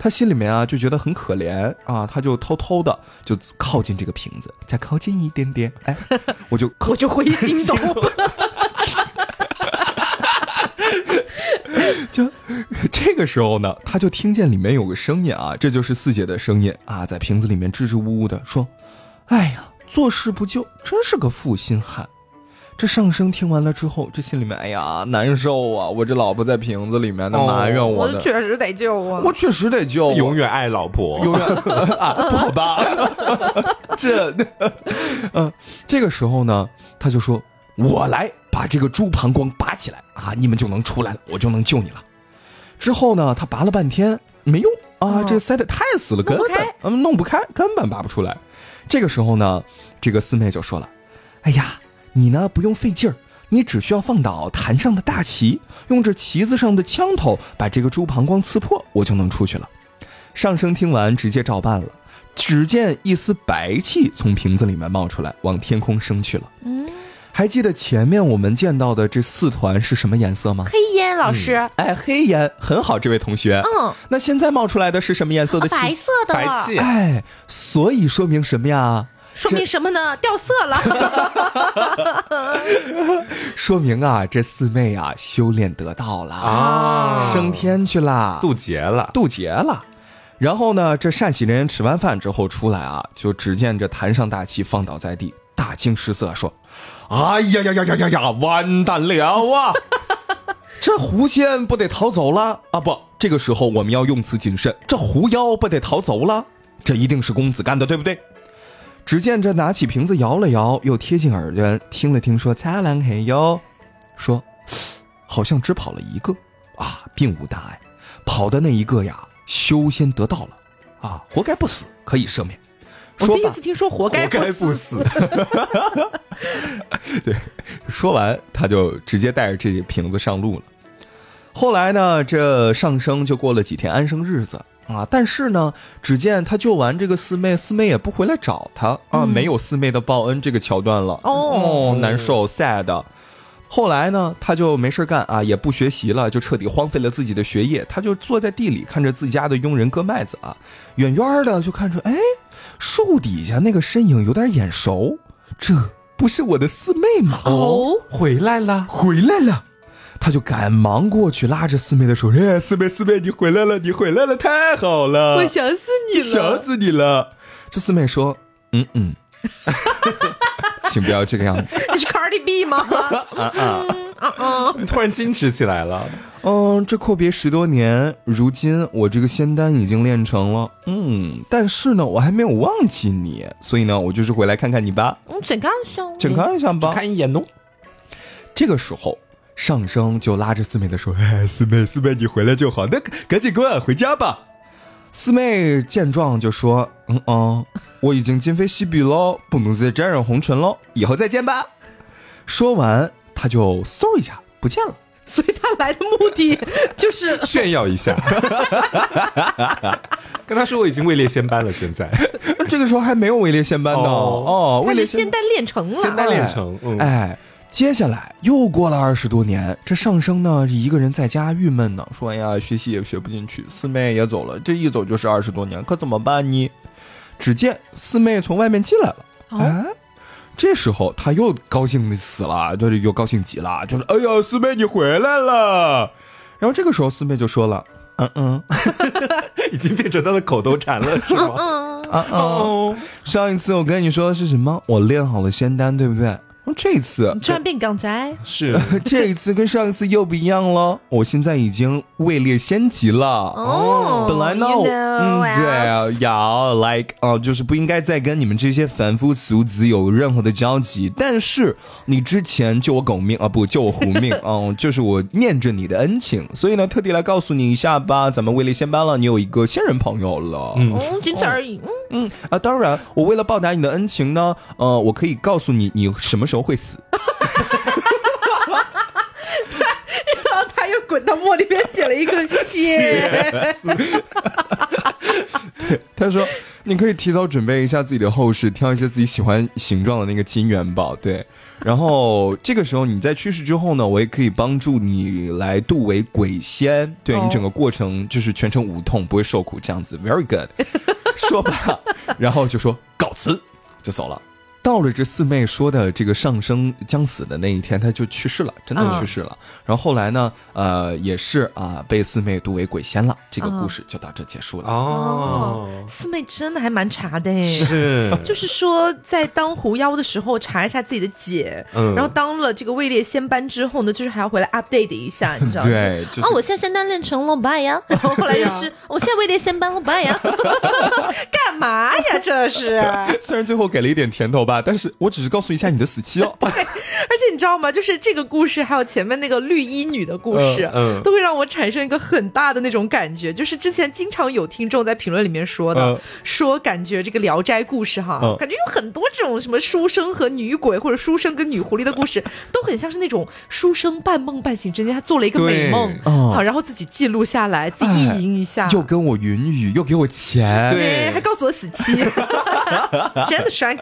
他心里面啊就觉得很可怜啊，他就偷偷的就靠近这个瓶子，再靠近一点点，哎，我就 我就会心 动。就这个时候呢，他就听见里面有个声音啊，这就是四姐的声音啊，在瓶子里面支支吾吾的说：“哎呀，做事不救，真是个负心汉。”这上生听完了之后，这心里面哎呀难受啊！我这老婆在瓶子里面，那埋怨我我呢，确实得救啊！我确实得救，永远爱老婆，永远啊，不好吧？这，嗯，这个时候呢，他就说：“我来把这个猪膀胱拔起来啊，你们就能出来了，我就能救你了。”之后呢，他拔了半天没用啊，哦这塞得太死了，根本弄不开嗯弄不开，根本拔不出来。这个时候呢，这个四妹就说了：“哎呀，你呢不用费劲儿。”你只需要放倒坛上的大旗，用这旗子上的枪头把这个猪膀胱刺破，我就能出去了。上生听完，直接照办了。只见一丝白气从瓶子里面冒出来，往天空升去了。嗯，还记得前面我们见到的这四团是什么颜色吗？黑烟老师，哎，黑烟，很好，这位同学。嗯，那现在冒出来的是什么颜色的气？白色的，白气，哎，所以说明什么呀？说明什么呢？掉色了。说明啊，这四妹啊修炼得道了啊升天去啦，渡劫了，渡劫了。然后呢，这善喜人吃完饭之后出来啊，就只见这坛上大气放倒在地，大惊失色，说：“哎呀呀呀呀呀呀，完蛋了啊！这狐仙不得逃走了啊？不，这个时候我们要用词谨慎，这狐妖不得逃走了？这一定是公子干的，对不对？”只见这拿起瓶子摇了摇，又贴近耳朵听了听，说：“擦亮嘿哟。”说：“好像只跑了一个啊，并无大碍。跑的那一个呀，修仙得道了啊，活该不死，可以赦免。”说我第一次，听说活该活该不不死，对，说完他就直接带着这瓶子上路了。后来呢，这上升就过了几天安生日子啊，但是呢，只见他救完这个四妹，四妹也不回来找他啊，没有四妹的报恩这个桥段了。哦难受，sad。后来呢，他就没事干啊，也不学习了，就彻底荒废了自己的学业。他就坐在地里看着自家的佣人割麦子啊，远远的就看出，哎，树底下那个身影有点眼熟，这不是我的四妹吗？哦，回来了，回来了。他就赶忙过去拉着四妹的手，哎，四妹，四妹，你回来了，你回来了，太好了，我想死你了想。死你了。这四妹说，嗯嗯，请不要这个样子。你是 Cardi B 吗？啊啊啊啊突然矜持起来了，嗯，这阔别十多年，如今我这个仙丹已经练成了，嗯，但是呢，我还没有忘记你，所以呢，我就是回来看看你吧，嗯，怎干香？请看一下吧。看一眼哦。这个时候，上升就拉着四妹的手，哎，四妹，四妹，你回来就好，那赶紧跟俺回家吧。四妹见状就说，嗯嗯，我已经今非昔比喽，不能再沾染红尘喽，以后再见吧。说完，他就嗖一下不见了。所以他来的目的就是 炫耀一下，跟他说我已经位列仙班了，现在这个时候还没有位列仙班呢。哦哦，位列他是仙丹练成了，仙丹练成，嗯，哎，接下来又过了二十多年，这上升呢一个人在家郁闷呢，说：“哎呀，学习也学不进去，四妹也走了，这一走就是二十多年，可怎么办呢？”只见四妹从外面进来了，哦哎，这时候他又高兴的死了，对又高兴极了，就是：“哎呀，四妹你回来了。”然后这个时候四妹就说了：“嗯嗯 已经变成他的口头禅了，是吗？嗯，嗯啊，哦，上一次我跟你说的是什么？我练好了仙丹，对不对？这一次你突然变港仔，是 这一次跟上一次又不一样了，我现在已经位列仙级了。哦本来呢，you 我 know 嗯，对 else？要 like 哦、就是不应该再跟你们这些凡夫俗子有任何的交集。但是你之前救我狗命啊，不救我狐命，嗯，就是我念着你的恩情，所以呢，特地来告诉你一下吧，咱们位列仙班了，你有一个仙人朋友了。嗯哦，仅此而已。嗯，嗯啊，当然，我为了报答你的恩情呢，呃，我可以告诉你，你什么时候会死。然后他又滚到墨里边写了一个谢，他说：“你可以提早准备一下自己的后事，挑一些自己喜欢形状的那个金元宝。对，然后这个时候你在去世之后呢，我也可以帮助你来度为鬼仙。对、哦你整个过程就是全程无痛，不会受苦，这样子，very good。说吧，然后就说告辞，就走了。”到了这四妹说的这个上升将死的那一天，她就去世了，真的嗯去世了。然后后来呢，呃，也是啊、被四妹度为鬼仙了。这个嗯故事就到这结束了。哦，四妹真的还蛮茶的诶。是，就是说，在当狐妖的时候查一下自己的姐，嗯然后当了这个位列仙班之后呢，就是还要回来 update 一下，你知道吗？对就是哦，我现在仙丹练成了，拜呀。然后后来又是，我现在位列仙班，我拜呀。干嘛呀？这是。虽然最后给了一点甜头吧，但是我只是告诉一下你的死期哦。对而且你知道吗？就是这个故事，还有前面那个绿衣女的故事，嗯嗯都会让我产生一个很大的那种感觉。就是之前经常有听众在评论里面说的，嗯说感觉这个《聊斋》故事哈，嗯感觉有很多这种什么书生和女鬼，或者书生跟女狐狸的故事，都很像是那种书生半梦半醒之间，他做了一个美梦，好，然后自己记录下来，自己意淫一下。又跟我云雨，又给我钱，对哎还告诉我死期，真的 thank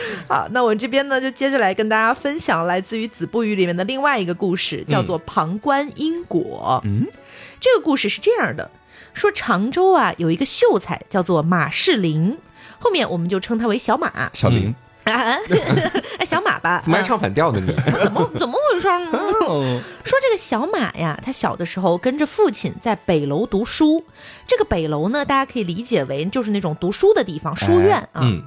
好，那我这边呢，就接着来跟大家分享来自于《子不语》里面的另外一个故事，叫做《旁观因果》。嗯，这个故事是这样的：说常州啊有一个秀才叫做马士林，后面我们就称他为小马。小林，啊，哎，小马吧？怎么还唱反调呢你？怎么怎么回事呢？嗯 说这个小马呀，他小的时候跟着父亲在北楼读书。这个北楼呢，大家可以理解为就是那种读书的地方，书院啊。嗯，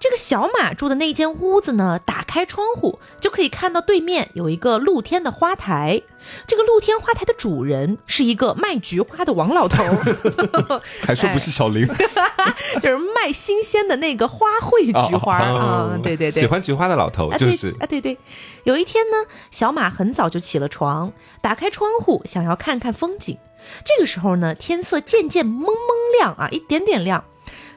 这个小马住的那间屋子呢，打开窗户就可以看到对面有一个露天的花台。这个露天花台的主人是一个卖菊花的王老头，还说不是小林，就是卖新鲜的那个花卉菊花啊、哦对对对，喜欢菊花的老头就是啊，对对。有一天呢，小马很早就起了床，打开窗户想要看看风景。这个时候呢，天色渐渐蒙蒙亮啊，一点点亮。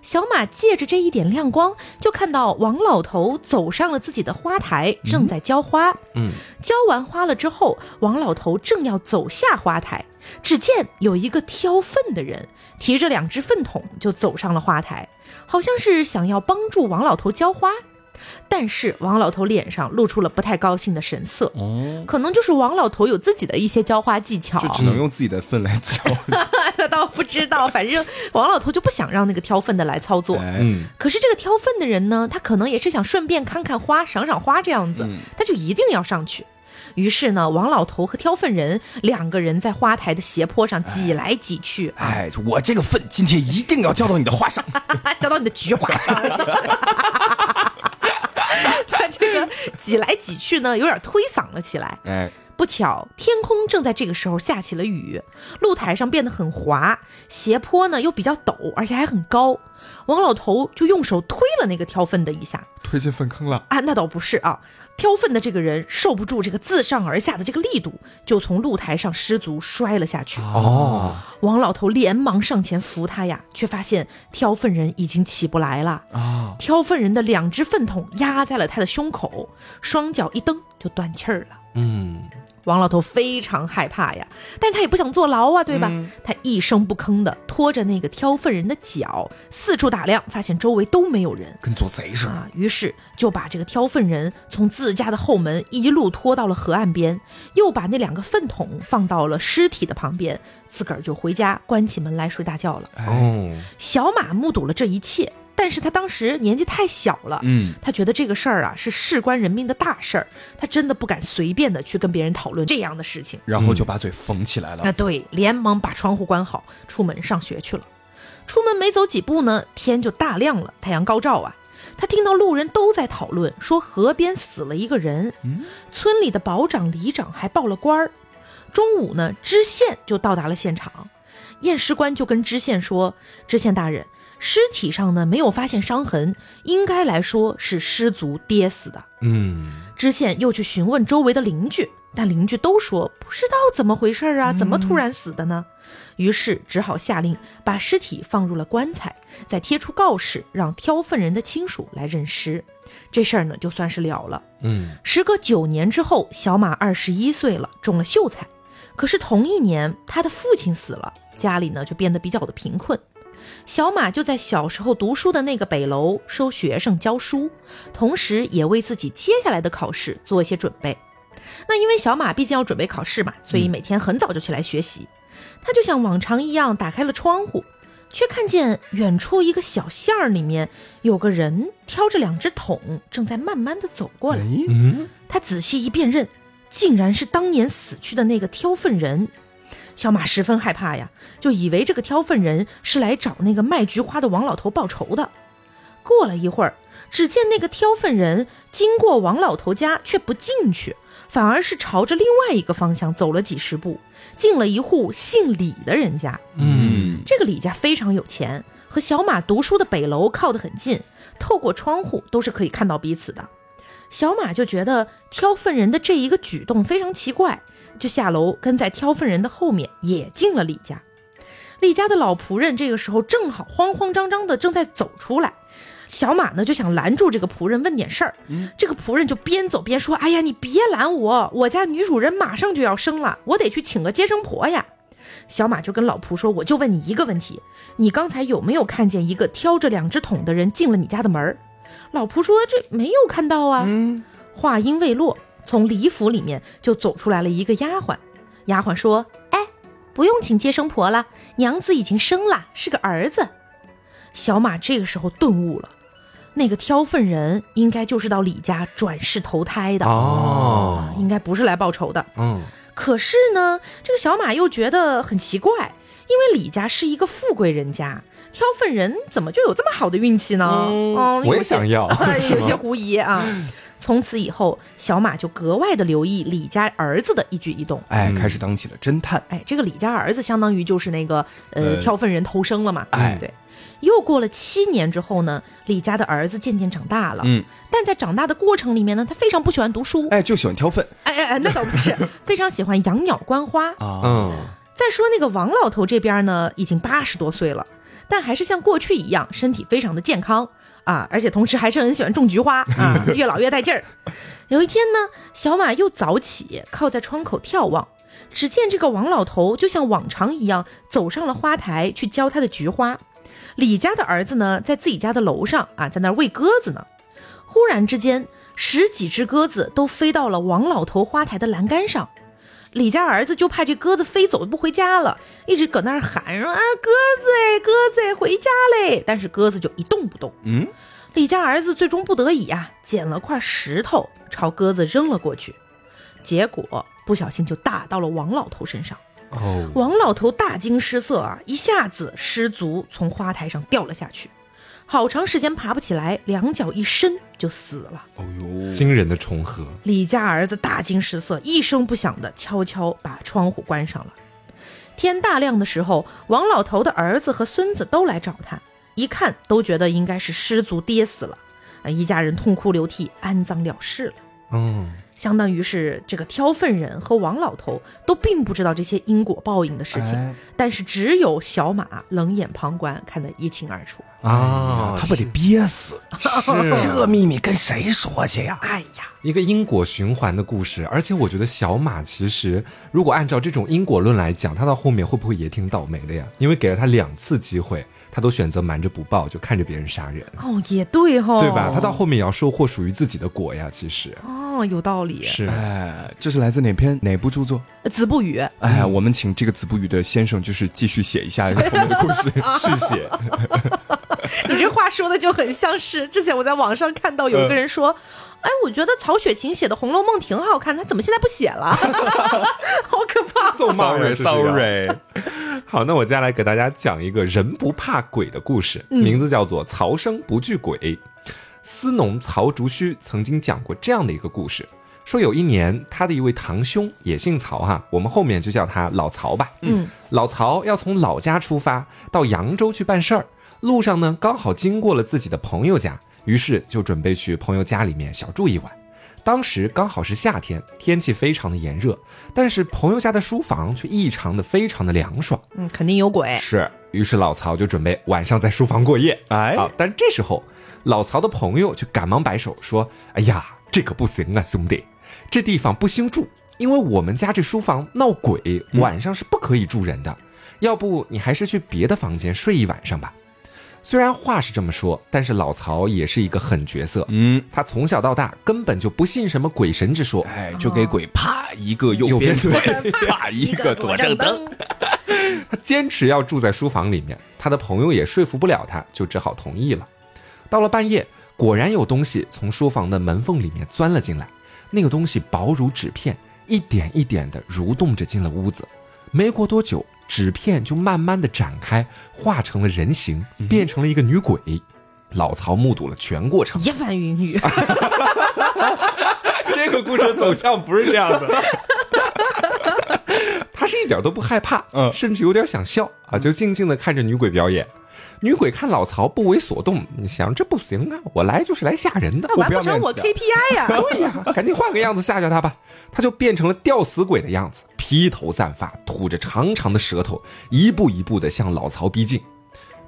小马借着这一点亮光，就看到王老头走上了自己的花台，正在浇花。嗯，浇完花了之后，王老头正要走下花台，只见有一个挑粪的人提着两只粪桶就走上了花台，好像是想要帮助王老头浇花。但是王老头脸上露出了不太高兴的神色，哦，可能就是王老头有自己的一些浇花技巧，就只能用自己的粪来浇。那 倒不知道，反正王老头就不想让那个挑粪的来操作。哎嗯，可是这个挑粪的人呢，他可能也是想顺便看看花、赏赏花这样子，嗯他就一定要上去。于是呢，王老头和挑粪人两个人在花台的斜坡上挤来挤去，啊，哎，我这个粪今天一定要浇到你的花上。浇到你的菊花上。这个挤来挤去呢，有点推搡了起来。哎，不巧，天空正在这个时候下起了雨，露台上变得很滑，斜坡呢又比较陡，而且还很高。王老头就用手推了那个挑粪的一下，推进粪坑了。啊，那倒不是啊，挑粪的这个人受不住这个自上而下的这个力度，就从露台上失足摔了下去。哦，王老头连忙上前扶他呀，却发现挑粪人已经起不来了。啊，挑粪人的两只粪桶压在了他的胸口，双脚一蹬就断气儿了。嗯，王老头非常害怕呀，但是他也不想坐牢啊，对吧？他一声不吭的拖着那个挑粪人的脚，四处打量，发现周围都没有人跟做贼似的。啊，于是就把这个挑粪人从自家的后门一路拖到了河岸边，又把那两个粪桶放到了尸体的旁边，自个儿就回家关起门来睡大觉了。哎，哦，小马目睹了这一切，但是他当时年纪太小了，嗯，他觉得这个事儿啊是事关人命的大事儿，他真的不敢随便的去跟别人讨论这样的事情。然后就把嘴缝起来了。那，对，连忙把窗户关好，出门上学去了。出门没走几步呢，天就大亮了，太阳高照啊。他听到路人都在讨论，说河边死了一个人，嗯村里的保长、里长还报了官儿。中午呢，知县就到达了现场，验尸官就跟知县说：“知县大人，尸体上呢没有发现伤痕，应该来说是失足跌死的。”嗯，知县又去询问周围的邻居，但邻居都说不知道怎么回事啊，怎么突然死的呢？于是只好下令把尸体放入了棺材，再贴出告示，让挑粪人的亲属来认尸。这事儿呢就算是了了。嗯，时隔九年之后，小马二十一岁了，中了秀才。可是同一年，他的父亲死了，家里呢就变得比较的贫困。小马就在小时候读书的那个北楼收学生教书，同时也为自己接下来的考试做一些准备。那因为小马毕竟要准备考试嘛，所以每天很早就起来学习。他就像往常一样打开了窗户，却看见远处一个小巷儿里面有个人挑着两只桶，正在慢慢的走过来。他仔细一辨认，竟然是当年死去的那个挑粪人。小马十分害怕呀，就以为这个挑粪人是来找那个卖菊花的王老头报仇的。过了一会儿，只见那个挑粪人经过王老头家，却不进去，反而是朝着另外一个方向走了几十步，进了一户姓李的人家。嗯，这个李家非常有钱，和小马读书的北楼靠得很近，透过窗户都是可以看到彼此的。小马就觉得挑粪人的这一个举动非常奇怪，就下楼跟在挑粪人的后面也进了李家。李家的老仆人这个时候正好慌慌张张的正在走出来，小马呢就想拦住这个仆人问点事儿，这个仆人就边走边说：“哎呀，你别拦我，我家女主人马上就要生了，我得去请个接生婆呀。”小马就跟老仆说：“我就问你一个问题，你刚才有没有看见一个挑着两只桶的人进了你家的门？”老仆说：“这没有看到啊。话音未落，从李府里面就走出来了一个丫鬟。丫鬟说：“哎，不用请接生婆了，娘子已经生了，是个儿子。”小马这个时候顿悟了，那个挑粪人应该就是到李家转世投胎的哦啊，应该不是来报仇的。嗯，可是呢，这个小马又觉得很奇怪，因为李家是一个富贵人家，挑粪人怎么就有这么好的运气呢？嗯嗯我也想要 有些狐疑啊。从此以后，小马就格外的留意李家儿子的一举一动。哎，嗯开始当起了侦探。哎，这个李家儿子相当于就是那个呃呃挑粪人偷生了嘛。哎对。又过了七年之后呢，李家的儿子渐渐长大了。嗯，但在长大的过程里面呢，他非常不喜欢读书。哎，就喜欢挑粪哎哎哎，那倒不是，非常喜欢养鸟观花。啊。嗯，再说那个王老头这边呢，已经八十多岁了，但还是像过去一样，身体非常的健康啊，而且同时还是很喜欢种菊花啊，越老越带劲儿。有一天呢，小马又早起，靠在窗口眺望，只见这个王老头就像往常一样走上了花台去浇他的菊花。李家的儿子呢，在自己家的楼上啊，在那儿喂鸽子呢。忽然之间，十几只鸽子都飞到了王老头花台的栏杆上。李家儿子就怕这鸽子飞走不回家了，一直搁那儿喊说啊鸽子哎鸽子哎回家嘞，但是鸽子就一动不动。嗯，李家儿子最终不得已啊，捡了块石头朝鸽子扔了过去，结果不小心就打到了王老头身上。哦，王老头大惊失色啊，一下子失足从花台上掉了下去，好长时间爬不起来，两脚一伸就死了。哦呦，惊人的重合，李家儿子大惊失色，一声不响的悄悄把窗户关上了。天大亮的时候，王老头的儿子和孙子都来找他，一看都觉得应该是失足跌死了，啊，一家人痛哭流涕，安葬了事了。嗯，相当于是这个挑粪人和王老头都并不知道这些因果报应的事情，哎但是只有小马冷眼旁观，看得一清二楚。啊，他不得憋死？这秘密跟谁说去呀？哎呀，一个因果循环的故事，而且我觉得小马其实如果按照这种因果论来讲，他到后面会不会也挺倒霉的呀？因为给了他两次机会，他都选择瞒着不报，就看着别人杀人，哦，也对哦、对吧？他到后面也要收获属于自己的果呀。其实哦，有道理。是哎，这是来自哪篇哪部著作？子不语，哎，我们请这个子不语的先生，就是继续写一下后面的故事，续写。你这话说的就很像是之前我在网上看到有一个人说，哎，我觉得曹雪芹写的《红楼梦》挺好看，他怎么现在不写了？好可怕！咒骂人 Sorry, 是这个 sorry 好，那我接下来给大家讲一个人不怕鬼的故事，名字叫做“曹生不惧鬼”。司农曹竹虚曾经讲过这样的一个故事，说有一年他的一位堂兄也姓曹哈，我们后面就叫他老曹吧。嗯，老曹要从老家出发到扬州去办事儿，路上呢刚好经过了自己的朋友家，于是就准备去朋友家里面小住一晚。当时刚好是夏天，天气非常的炎热，但是朋友家的书房却异常的非常的凉爽。嗯，肯定有鬼。是，于是老曹就准备晚上在书房过夜。哎啊，但这时候老曹的朋友却赶忙摆手说：“哎呀，这可不行啊，兄弟，这地方不兴住，因为我们家这书房闹鬼，晚上是不可以住人的。要不你还是去别的房间睡一晚上吧。”虽然话是这么说，但是老曹也是一个狠角色。嗯，他从小到大根本就不信什么鬼神之说，哎，就给鬼啪一个右边腿，啪一个左正蹬。他坚持要住在书房里面，他的朋友也说服不了他，就只好同意了。到了半夜，果然有东西从书房的门缝里面钻了进来，那个东西薄如纸片，一点一点的蠕动着进了屋子。没过多久，纸片就慢慢的展开，化成了人形，变成了一个女鬼。老曹目睹了全过程，一番云雨，这个故事走向不是这样的。他是一点都不害怕，嗯甚至有点想笑啊，就静静的看着女鬼表演。女鬼看老曹不为所动，你想这不行啊，我来就是来吓人的，完不成我 KPI 呀、对呀，赶紧换个样子吓吓他吧。他就变成了吊死鬼的样子，披头散发，吐着长长的舌头，一步一步的向老曹逼近。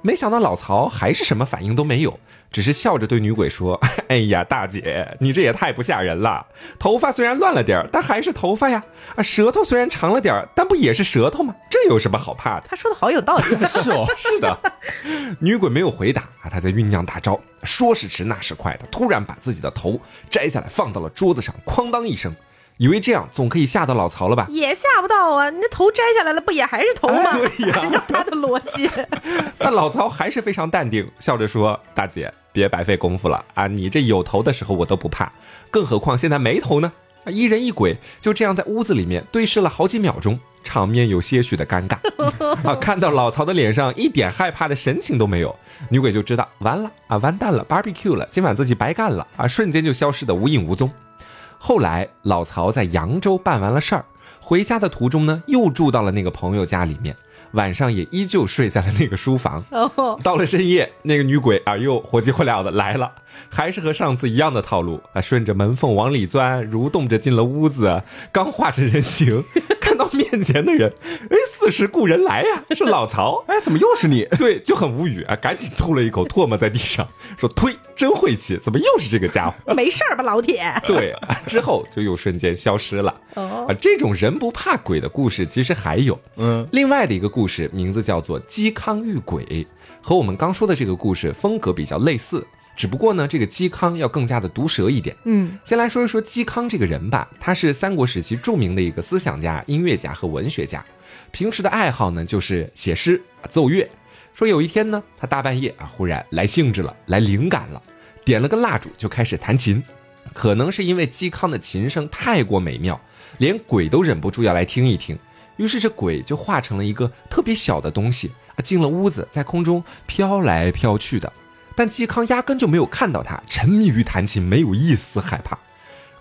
没想到老曹还是什么反应都没有，只是笑着对女鬼说：“ 哎呀，大姐，你这也太不吓人了。头发虽然乱了点儿但还是头发呀。啊，舌头虽然长了点儿但不也是舌头吗？这有什么好怕的？”他说的好有道理。是哦，是的，女鬼没有回答啊，她在酝酿大招。说时迟，那时快的，突然把自己的头摘下来放到了桌子上，哐当一声，以为这样总可以吓到老曹了吧？也吓不到啊！你那头摘下来了，不也还是头吗？哎对呀 按照他的逻辑，但老曹还是非常淡定，笑着说：“大姐，别白费功夫了啊！你这有头的时候我都不怕，更何况现在没头呢？”啊，一人一鬼就这样在屋子里面对视了好几秒钟，场面有些许的尴尬。啊，看到老曹的脸上一点害怕的神情都没有，女鬼就知道完了啊，完蛋了，barbecue 了，今晚自己白干了啊，瞬间就消失的无影无踪。后来老曹在扬州办完了事儿，回家的途中呢，又住到了那个朋友家里面，晚上也依旧睡在了那个书房。哦，到了深夜，那个女鬼啊又火急火燎的来了，还是和上次一样的套路啊，顺着门缝往里钻，蠕动着进了屋子，刚化成人形，看到面前的人，哎，似是故人来呀、是老曹。哎，怎么又是你？对，就很无语啊，赶紧吐了一口唾沫在地上，说：“呸，真晦气，怎么又是这个家伙？”没事儿吧，老铁？对，啊之后就又瞬间消失了。哦啊，这种人不怕鬼的故事其实还有，嗯，另外的一个故事名字叫做《嵇康遇鬼》，和我们刚说的这个故事风格比较类似，只不过呢，这个嵇康要更加的毒舌一点。嗯，先来说一说嵇康这个人吧，他是三国时期著名的一个思想家、音乐家和文学家，平时的爱好呢就是写诗、啊奏乐。说有一天呢，他大半夜啊忽然来兴致了，来灵感了，点了个蜡烛就开始弹琴。可能是因为嵇康的琴声太过美妙，连鬼都忍不住要来听一听。于是这鬼就化成了一个特别小的东西啊，进了屋子，在空中飘来飘去的。但嵇康压根就没有看到他，沉迷于弹琴，没有一丝害怕。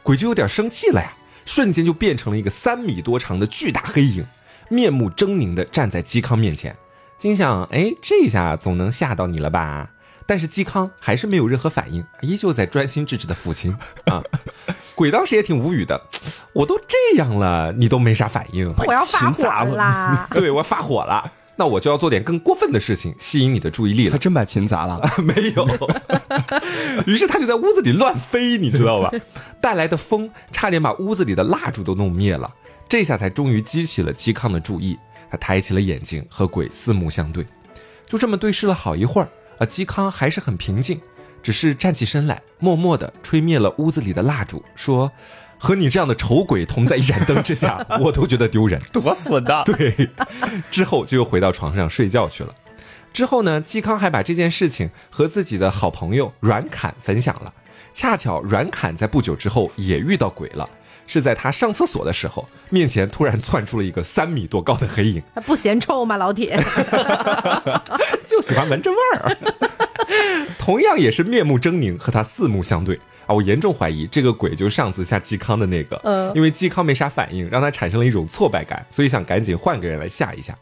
鬼就有点生气了呀，瞬间就变成了一个三米多长的巨大黑影，面目狰狞的站在嵇康面前，心想：哎，这下总能吓到你了吧？但是嵇康还是没有任何反应，依旧在专心致志的抚琴啊。鬼当时也挺无语的，我都这样了，你都没啥反应，我要发火了啦！对我发火了，那我就要做点更过分的事情，吸引你的注意力了。他真把琴砸了。没有，于是他就在屋子里乱飞，你知道吧？带来的风差点把屋子里的蜡烛都弄灭了，这下才终于激起了嵇康的注意。他抬起了眼睛，和鬼四目相对，就这么对视了好一会儿。啊，嵇康还是很平静，只是站起身来，默默地吹灭了屋子里的蜡烛，说：“和你这样的丑鬼同在一盏灯之下，我都觉得丢人。”多损的！对，之后就又回到床上睡觉去了。之后呢，嵇康还把这件事情和自己的好朋友阮侃分享了。恰巧阮侃在不久之后也遇到鬼了，是在他上厕所的时候，面前突然窜出了一个三米多高的黑影，他不嫌臭吗，老铁？就喜欢闻这味儿。同样也是面目狰狞，和他四目相对。啊！我严重怀疑这个鬼就是上次吓嵇康的那个，嗯。因为嵇康没啥反应，让他产生了一种挫败感，所以想赶紧换个人来吓一吓。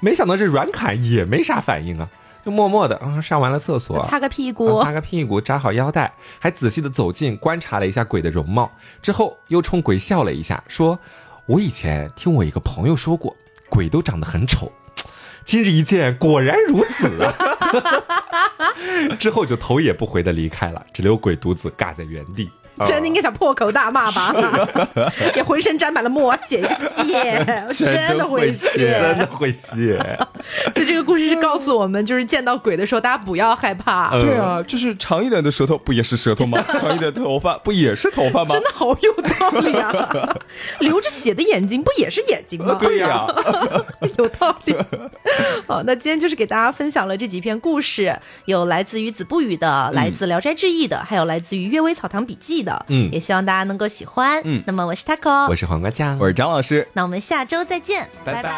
没想到这阮侃也没啥反应啊，就默默的啊上完了厕所，擦个屁啊股擦，个屁股，扎好腰带，还仔细的走近观察了一下鬼的容貌，之后又冲鬼笑了一下，说：“我以前听我一个朋友说过，鬼都长得很丑，今日一见，果然如此啊！” 之后就头也不回的离开了，只留鬼独自尬在原地。真的应该想破口大骂吧？也浑身沾满了墨，写一个谢，真的会真谢。真的会谢，所以这个故事是告诉我们，就是见到鬼的时候，大家不要害怕。嗯对啊，就是长一点的舌头不也是舌头吗？长一点的头发不也是头发吗？真的好有道理啊！流着血的眼睛不也是眼睛吗？对呀、有道理。好，那今天就是给大家分享了这几篇故事，有来自于子不语的，来自《聊斋志异》的，还有来自于《阅微草堂笔记》的。嗯也希望大家能够喜欢。嗯那么我是 taco，我是黄瓜酱，我是张老师。那我们下周再见，拜拜拜